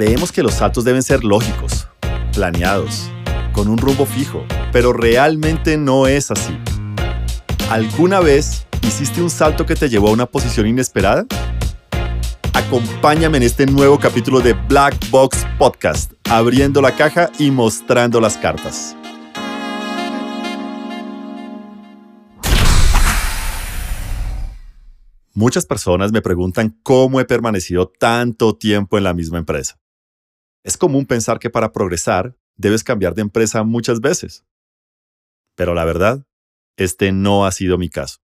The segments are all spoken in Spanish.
Creemos que los saltos deben ser lógicos, planeados, con un rumbo fijo, pero realmente no es así. ¿Alguna vez hiciste un salto que te llevó a una posición inesperada? Acompáñame en este nuevo capítulo de Black Box Podcast, abriendo la caja y mostrando las cartas. Muchas personas me preguntan cómo he permanecido tanto tiempo en la misma empresa. Es común pensar que para progresar debes cambiar de empresa muchas veces. Pero la verdad, este no ha sido mi caso.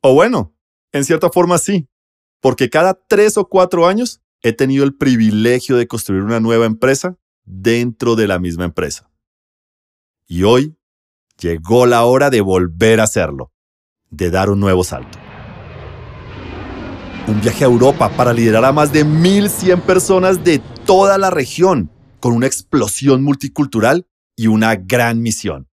O bueno, en cierta forma sí, porque cada tres o cuatro años he tenido el privilegio de construir una nueva empresa dentro de la misma empresa. Y hoy llegó la hora de volver a hacerlo, de dar un nuevo salto. Un viaje a Europa para liderar a más de 1.100 personas de toda la región, con una explosión multicultural y una gran misión.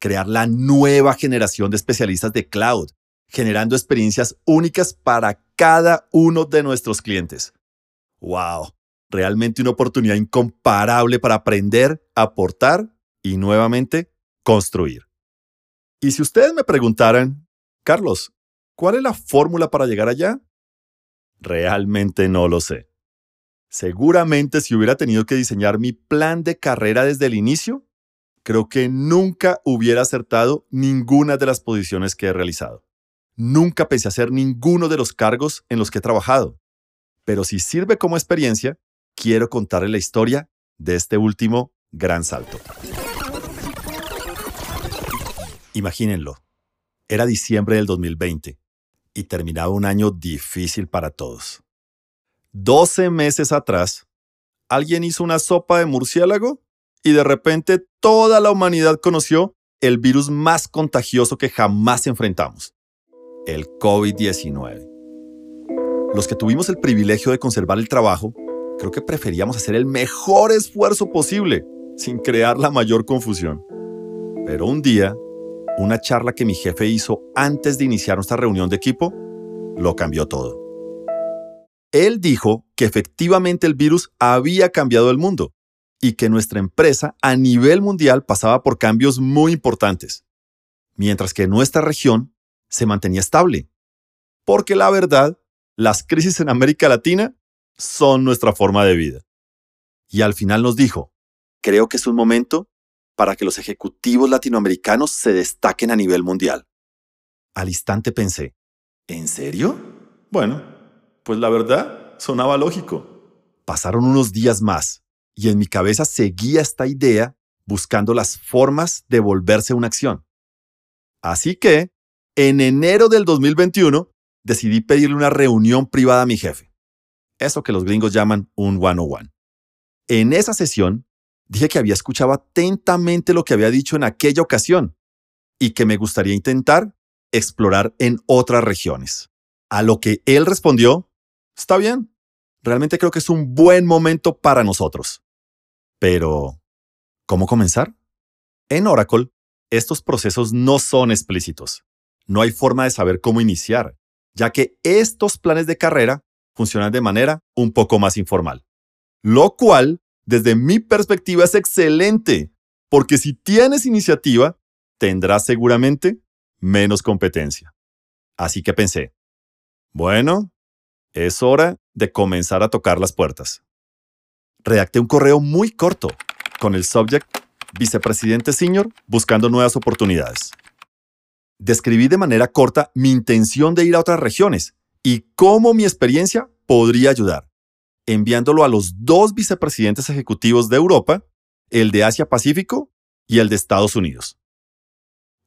Crear la nueva generación de especialistas de cloud, generando experiencias únicas para cada uno de nuestros clientes. ¡Wow! Realmente una oportunidad incomparable para aprender, aportar y nuevamente construir. Y si ustedes me preguntaran, Carlos, ¿cuál es la fórmula para llegar allá? Realmente no lo sé. Seguramente si hubiera tenido que diseñar mi plan de carrera desde el inicio, creo que nunca hubiera acertado ninguna de las posiciones que he realizado. Nunca pensé hacer ninguno de los cargos en los que he trabajado. Pero si sirve como experiencia, quiero contarle la historia de este último gran salto. Imagínenlo. Era diciembre del 2020 y terminaba un año difícil para todos. 12 meses atrás, alguien hizo una sopa de murciélago y de repente toda la humanidad conoció el virus más contagioso que jamás enfrentamos, el COVID-19. Los que tuvimos el privilegio de conservar el trabajo, creo que preferíamos hacer el mejor esfuerzo posible, sin crear la mayor confusión. Pero un día, una charla que mi jefe hizo antes de iniciar nuestra reunión de equipo lo cambió todo. Él dijo que efectivamente el virus había cambiado el mundo y que nuestra empresa a nivel mundial pasaba por cambios muy importantes, mientras que nuestra región se mantenía estable. Porque la verdad, las crisis en América Latina son nuestra forma de vida. Y al final nos dijo, creo que es un momento para que los ejecutivos latinoamericanos se destaquen a nivel mundial. Al instante pensé, ¿en serio? Bueno, pues la verdad sonaba lógico. Pasaron unos días más y en mi cabeza seguía esta idea buscando las formas de volverse una acción. Así que, en enero del 2021, decidí pedirle una reunión privada a mi jefe. Eso que los gringos llaman un one-on-one. En esa sesión, Dije que había escuchado atentamente lo que había dicho en aquella ocasión y que me gustaría intentar explorar en otras regiones. A lo que él respondió, está bien, realmente creo que es un buen momento para nosotros. Pero, ¿cómo comenzar? En Oracle, estos procesos no son explícitos. No hay forma de saber cómo iniciar, ya que estos planes de carrera funcionan de manera un poco más informal. Lo cual desde mi perspectiva es excelente, porque si tienes iniciativa, tendrás seguramente menos competencia. Así que pensé, bueno, es hora de comenzar a tocar las puertas. Redacté un correo muy corto con el subject Vicepresidente Senior buscando nuevas oportunidades. Describí de manera corta mi intención de ir a otras regiones y cómo mi experiencia podría ayudar enviándolo a los dos vicepresidentes ejecutivos de Europa, el de Asia Pacífico y el de Estados Unidos.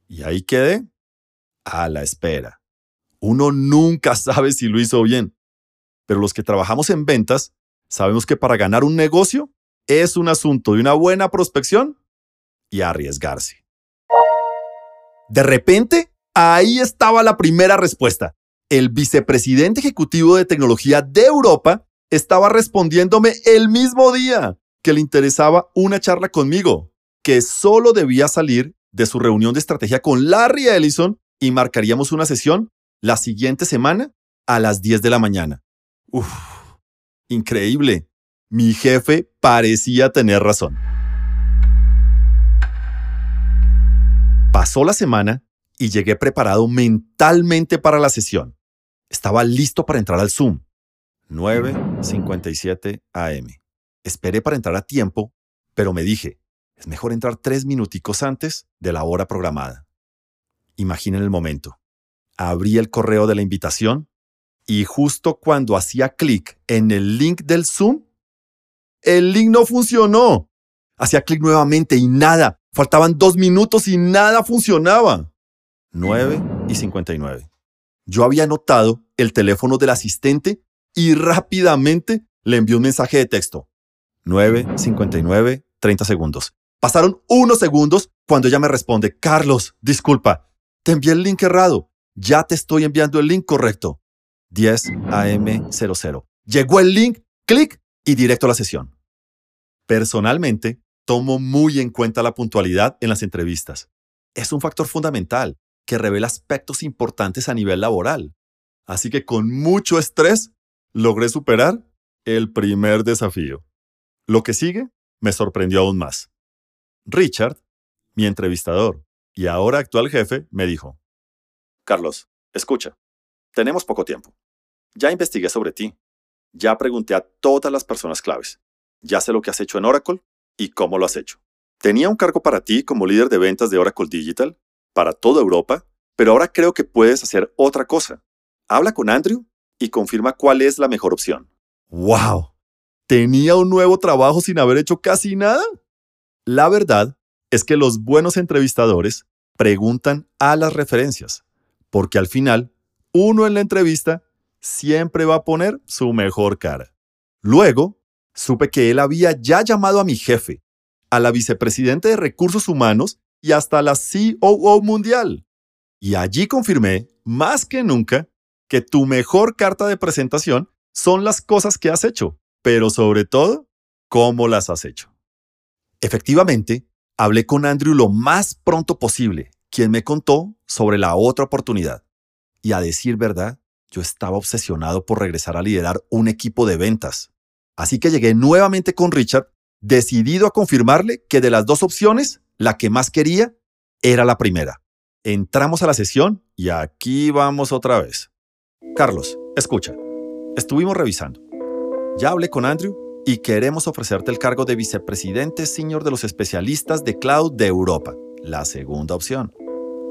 Y ahí quedé a la espera. Uno nunca sabe si lo hizo bien, pero los que trabajamos en ventas sabemos que para ganar un negocio es un asunto de una buena prospección y arriesgarse. De repente, ahí estaba la primera respuesta. El vicepresidente ejecutivo de tecnología de Europa estaba respondiéndome el mismo día que le interesaba una charla conmigo, que solo debía salir de su reunión de estrategia con Larry Ellison y marcaríamos una sesión la siguiente semana a las 10 de la mañana. Uf, increíble. mi jefe parecía tener razón. Pasó la semana y llegué preparado mentalmente para la sesión. Estaba listo para entrar al Zoom. 9.57 am. Esperé para entrar a tiempo, pero me dije, es mejor entrar tres minuticos antes de la hora programada. Imaginen el momento. Abrí el correo de la invitación y justo cuando hacía clic en el link del Zoom, el link no funcionó. Hacía clic nuevamente y nada. Faltaban dos minutos y nada funcionaba. 9 y 59. Yo había notado el teléfono del asistente y rápidamente le envié un mensaje de texto. 9, 59, 30 segundos. Pasaron unos segundos cuando ella me responde, Carlos, disculpa, te envié el link errado. Ya te estoy enviando el link correcto. 10 AM00. Llegó el link, clic y directo a la sesión. Personalmente, tomo muy en cuenta la puntualidad en las entrevistas. Es un factor fundamental que revela aspectos importantes a nivel laboral. Así que con mucho estrés logré superar el primer desafío. Lo que sigue me sorprendió aún más. Richard, mi entrevistador y ahora actual jefe, me dijo, Carlos, escucha, tenemos poco tiempo. Ya investigué sobre ti. Ya pregunté a todas las personas claves. Ya sé lo que has hecho en Oracle y cómo lo has hecho. Tenía un cargo para ti como líder de ventas de Oracle Digital para toda Europa, pero ahora creo que puedes hacer otra cosa. Habla con Andrew y confirma cuál es la mejor opción. ¡Wow! ¿Tenía un nuevo trabajo sin haber hecho casi nada? La verdad es que los buenos entrevistadores preguntan a las referencias, porque al final, uno en la entrevista siempre va a poner su mejor cara. Luego, supe que él había ya llamado a mi jefe, a la vicepresidente de Recursos Humanos y hasta la COO mundial. Y allí confirmé, más que nunca, que tu mejor carta de presentación son las cosas que has hecho, pero sobre todo, cómo las has hecho. Efectivamente, hablé con Andrew lo más pronto posible, quien me contó sobre la otra oportunidad. Y a decir verdad, yo estaba obsesionado por regresar a liderar un equipo de ventas. Así que llegué nuevamente con Richard, decidido a confirmarle que de las dos opciones, la que más quería era la primera. Entramos a la sesión y aquí vamos otra vez. Carlos, escucha. Estuvimos revisando. Ya hablé con Andrew y queremos ofrecerte el cargo de vicepresidente senior de los especialistas de cloud de Europa, la segunda opción.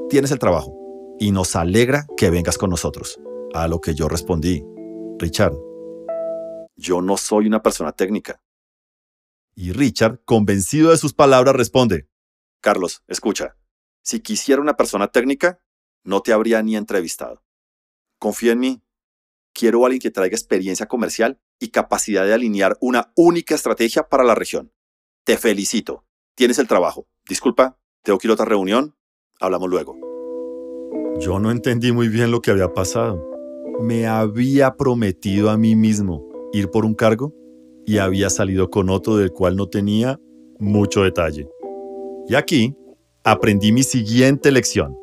Tienes el trabajo y nos alegra que vengas con nosotros. A lo que yo respondí, Richard, yo no soy una persona técnica. Y Richard, convencido de sus palabras, responde, Carlos, escucha, si quisiera una persona técnica, no te habría ni entrevistado. Confía en mí. Quiero a alguien que traiga experiencia comercial y capacidad de alinear una única estrategia para la región. Te felicito. Tienes el trabajo. Disculpa, tengo que ir a otra reunión. Hablamos luego. Yo no entendí muy bien lo que había pasado me había prometido a mí mismo ir por un cargo y había salido con otro del cual no tenía mucho detalle. Y aquí aprendí mi siguiente lección.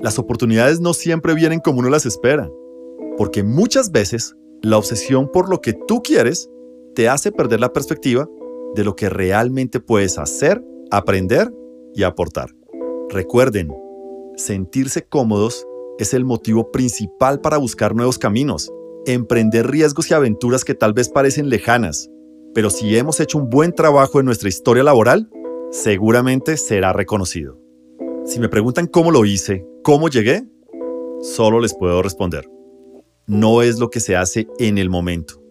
Las oportunidades no siempre vienen como uno las espera, porque muchas veces la obsesión por lo que tú quieres te hace perder la perspectiva de lo que realmente puedes hacer, aprender y aportar. Recuerden, sentirse cómodos es el motivo principal para buscar nuevos caminos, emprender riesgos y aventuras que tal vez parecen lejanas, pero si hemos hecho un buen trabajo en nuestra historia laboral, seguramente será reconocido. Si me preguntan cómo lo hice, cómo llegué, solo les puedo responder. No es lo que se hace en el momento.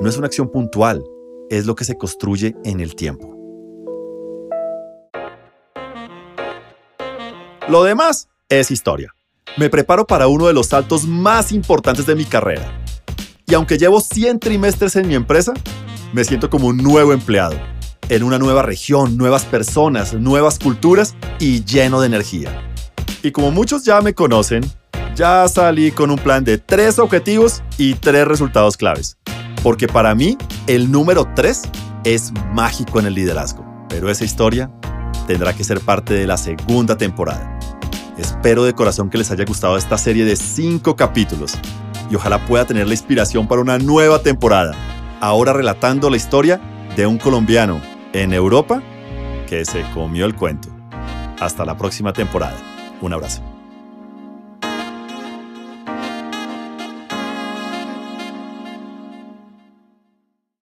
No es una acción puntual, es lo que se construye en el tiempo. Lo demás es historia me preparo para uno de los saltos más importantes de mi carrera. Y aunque llevo 100 trimestres en mi empresa, me siento como un nuevo empleado, en una nueva región, nuevas personas, nuevas culturas y lleno de energía. Y como muchos ya me conocen, ya salí con un plan de tres objetivos y tres resultados claves. Porque para mí, el número tres es mágico en el liderazgo. Pero esa historia tendrá que ser parte de la segunda temporada. Espero de corazón que les haya gustado esta serie de cinco capítulos y ojalá pueda tener la inspiración para una nueva temporada, ahora relatando la historia de un colombiano en Europa que se comió el cuento. Hasta la próxima temporada. Un abrazo.